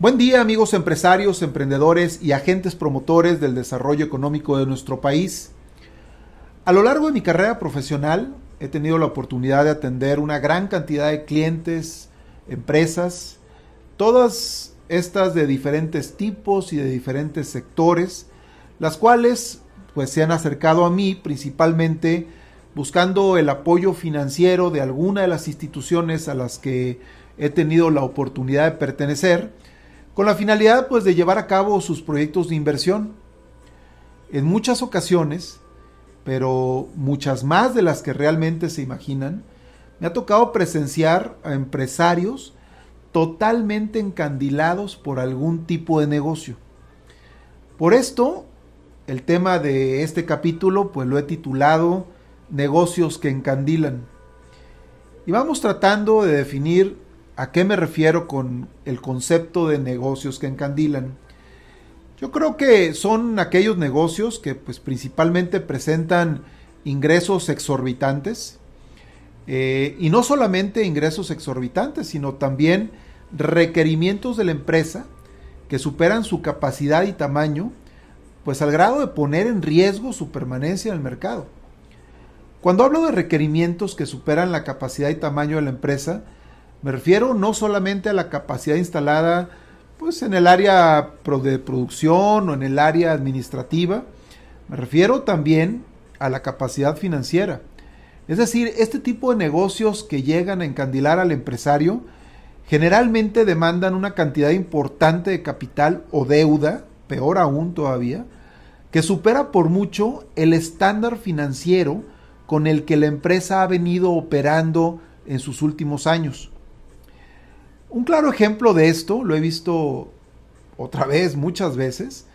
Buen día amigos empresarios, emprendedores y agentes promotores del desarrollo económico de nuestro país. A lo largo de mi carrera profesional he tenido la oportunidad de atender una gran cantidad de clientes, empresas, todas estas de diferentes tipos y de diferentes sectores, las cuales pues se han acercado a mí principalmente buscando el apoyo financiero de alguna de las instituciones a las que he tenido la oportunidad de pertenecer con la finalidad pues de llevar a cabo sus proyectos de inversión. En muchas ocasiones, pero muchas más de las que realmente se imaginan, me ha tocado presenciar a empresarios totalmente encandilados por algún tipo de negocio. Por esto, el tema de este capítulo pues lo he titulado Negocios que encandilan. Y vamos tratando de definir ¿A qué me refiero con el concepto de negocios que encandilan? Yo creo que son aquellos negocios que pues principalmente presentan ingresos exorbitantes eh, y no solamente ingresos exorbitantes, sino también requerimientos de la empresa que superan su capacidad y tamaño, pues al grado de poner en riesgo su permanencia en el mercado. Cuando hablo de requerimientos que superan la capacidad y tamaño de la empresa, me refiero no solamente a la capacidad instalada pues en el área de producción o en el área administrativa, me refiero también a la capacidad financiera. Es decir, este tipo de negocios que llegan a encandilar al empresario generalmente demandan una cantidad importante de capital o deuda, peor aún todavía, que supera por mucho el estándar financiero con el que la empresa ha venido operando en sus últimos años. Un claro ejemplo de esto lo he visto otra vez muchas veces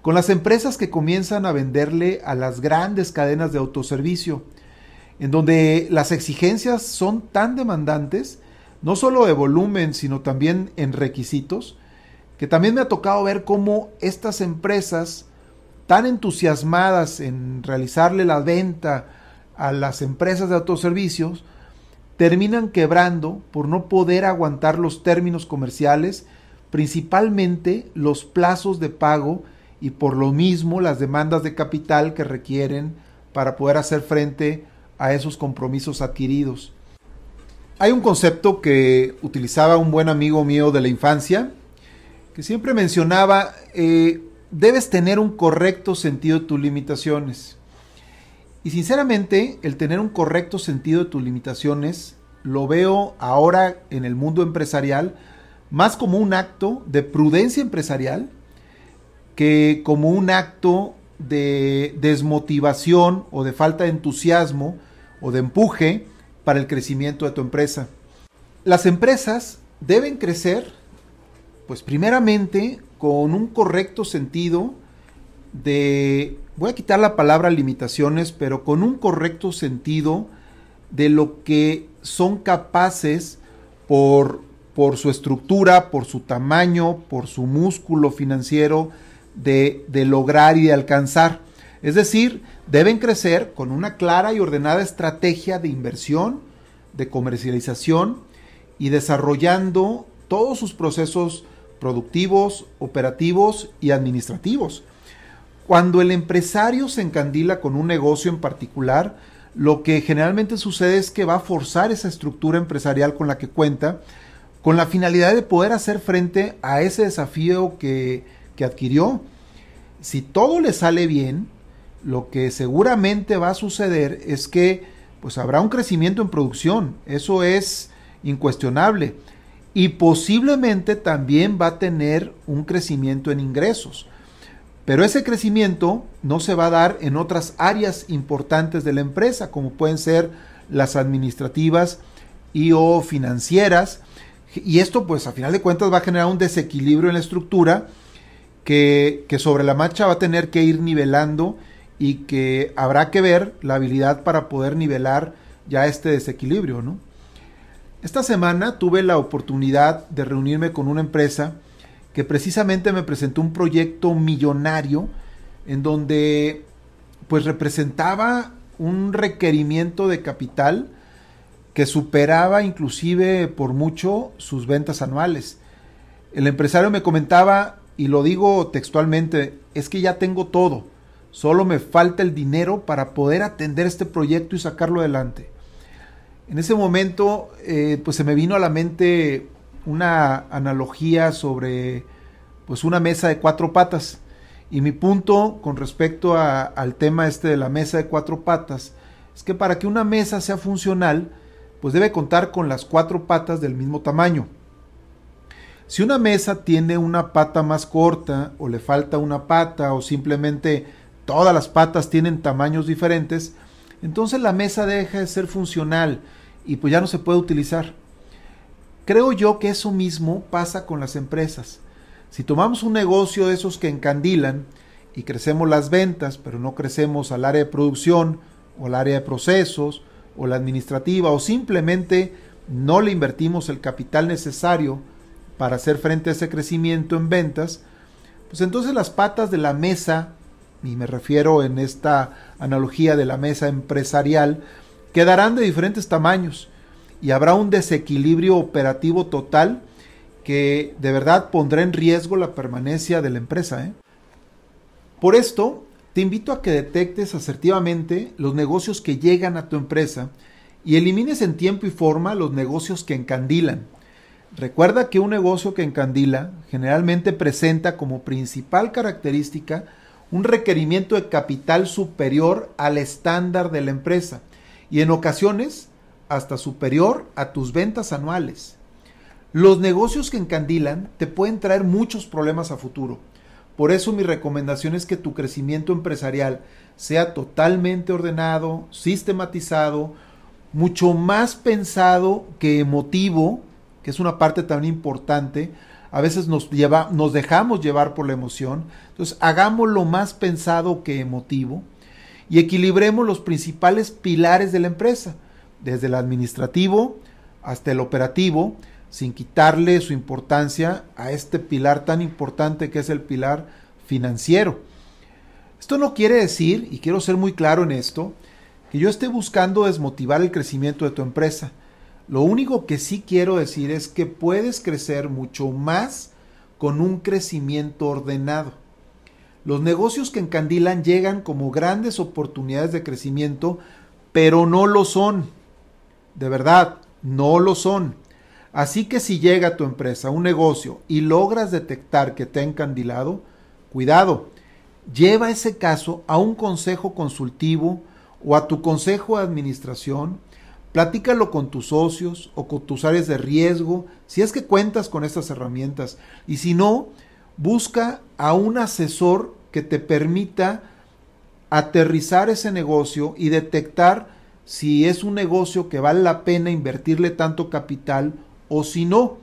con las empresas que comienzan a venderle a las grandes cadenas de autoservicio, en donde las exigencias son tan demandantes, no solo de volumen, sino también en requisitos, que también me ha tocado ver cómo estas empresas, tan entusiasmadas en realizarle la venta a las empresas de autoservicios, terminan quebrando por no poder aguantar los términos comerciales, principalmente los plazos de pago y por lo mismo las demandas de capital que requieren para poder hacer frente a esos compromisos adquiridos. Hay un concepto que utilizaba un buen amigo mío de la infancia, que siempre mencionaba, eh, debes tener un correcto sentido de tus limitaciones. Y sinceramente, el tener un correcto sentido de tus limitaciones lo veo ahora en el mundo empresarial más como un acto de prudencia empresarial que como un acto de desmotivación o de falta de entusiasmo o de empuje para el crecimiento de tu empresa. Las empresas deben crecer, pues primeramente con un correcto sentido de, voy a quitar la palabra limitaciones, pero con un correcto sentido de lo que son capaces por, por su estructura, por su tamaño, por su músculo financiero, de, de lograr y de alcanzar. Es decir, deben crecer con una clara y ordenada estrategia de inversión, de comercialización y desarrollando todos sus procesos productivos, operativos y administrativos. Cuando el empresario se encandila con un negocio en particular, lo que generalmente sucede es que va a forzar esa estructura empresarial con la que cuenta, con la finalidad de poder hacer frente a ese desafío que, que adquirió. Si todo le sale bien, lo que seguramente va a suceder es que pues habrá un crecimiento en producción, eso es incuestionable, y posiblemente también va a tener un crecimiento en ingresos. Pero ese crecimiento no se va a dar en otras áreas importantes de la empresa, como pueden ser las administrativas y o financieras. Y esto, pues, a final de cuentas va a generar un desequilibrio en la estructura que, sobre la marcha va a tener que ir nivelando y que habrá que ver la habilidad para poder nivelar ya este desequilibrio, ¿no? Esta semana tuve la oportunidad de reunirme con una empresa que precisamente me presentó un proyecto millonario en donde pues representaba un requerimiento de capital que superaba inclusive por mucho sus ventas anuales. El empresario me comentaba, y lo digo textualmente, es que ya tengo todo, solo me falta el dinero para poder atender este proyecto y sacarlo adelante. En ese momento, eh, pues se me vino a la mente una analogía sobre pues una mesa de cuatro patas. Y mi punto con respecto al tema este de la mesa de cuatro patas es que para que una mesa sea funcional, pues debe contar con las cuatro patas del mismo tamaño. Si una mesa tiene una pata más corta o le falta una pata o simplemente todas las patas tienen tamaños diferentes, entonces la mesa deja de ser funcional y pues ya no se puede utilizar. Creo yo que eso mismo pasa con las empresas. Si tomamos un negocio de esos que encandilan y crecemos las ventas, pero no crecemos al área de producción o al área de procesos o la administrativa o simplemente no le invertimos el capital necesario para hacer frente a ese crecimiento en ventas, pues entonces las patas de la mesa, y me refiero en esta analogía de la mesa empresarial, quedarán de diferentes tamaños y habrá un desequilibrio operativo total que de verdad pondrá en riesgo la permanencia de la empresa. ¿eh? Por esto, te invito a que detectes asertivamente los negocios que llegan a tu empresa y elimines en tiempo y forma los negocios que encandilan. Recuerda que un negocio que encandila generalmente presenta como principal característica un requerimiento de capital superior al estándar de la empresa y en ocasiones hasta superior a tus ventas anuales. Los negocios que encandilan te pueden traer muchos problemas a futuro. Por eso mi recomendación es que tu crecimiento empresarial sea totalmente ordenado, sistematizado, mucho más pensado que emotivo, que es una parte tan importante. A veces nos, lleva, nos dejamos llevar por la emoción. Entonces, hagámoslo más pensado que emotivo y equilibremos los principales pilares de la empresa, desde el administrativo hasta el operativo, sin quitarle su importancia a este pilar tan importante que es el pilar financiero. Esto no quiere decir, y quiero ser muy claro en esto, que yo esté buscando desmotivar el crecimiento de tu empresa. Lo único que sí quiero decir es que puedes crecer mucho más con un crecimiento ordenado. Los negocios que encandilan llegan como grandes oportunidades de crecimiento, pero no lo son. De verdad, no lo son. Así que si llega a tu empresa un negocio y logras detectar que te ha encandilado, cuidado, lleva ese caso a un consejo consultivo o a tu consejo de administración, platícalo con tus socios o con tus áreas de riesgo, si es que cuentas con estas herramientas. Y si no, busca a un asesor que te permita aterrizar ese negocio y detectar si es un negocio que vale la pena invertirle tanto capital o si no.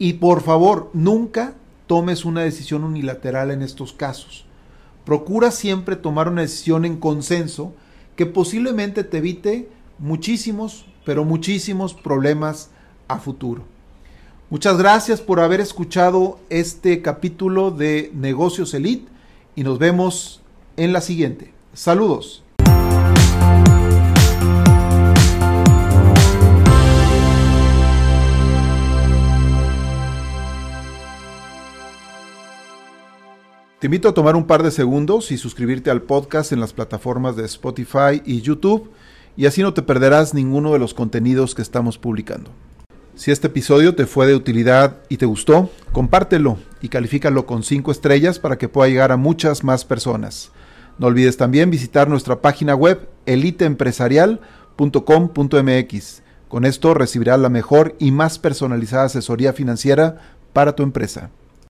Y por favor, nunca tomes una decisión unilateral en estos casos. Procura siempre tomar una decisión en consenso que posiblemente te evite muchísimos, pero muchísimos problemas a futuro. Muchas gracias por haber escuchado este capítulo de Negocios Elite y nos vemos en la siguiente. Saludos. Te invito a tomar un par de segundos y suscribirte al podcast en las plataformas de Spotify y YouTube y así no te perderás ninguno de los contenidos que estamos publicando. Si este episodio te fue de utilidad y te gustó, compártelo y califícalo con 5 estrellas para que pueda llegar a muchas más personas. No olvides también visitar nuestra página web eliteempresarial.com.mx. Con esto recibirás la mejor y más personalizada asesoría financiera para tu empresa.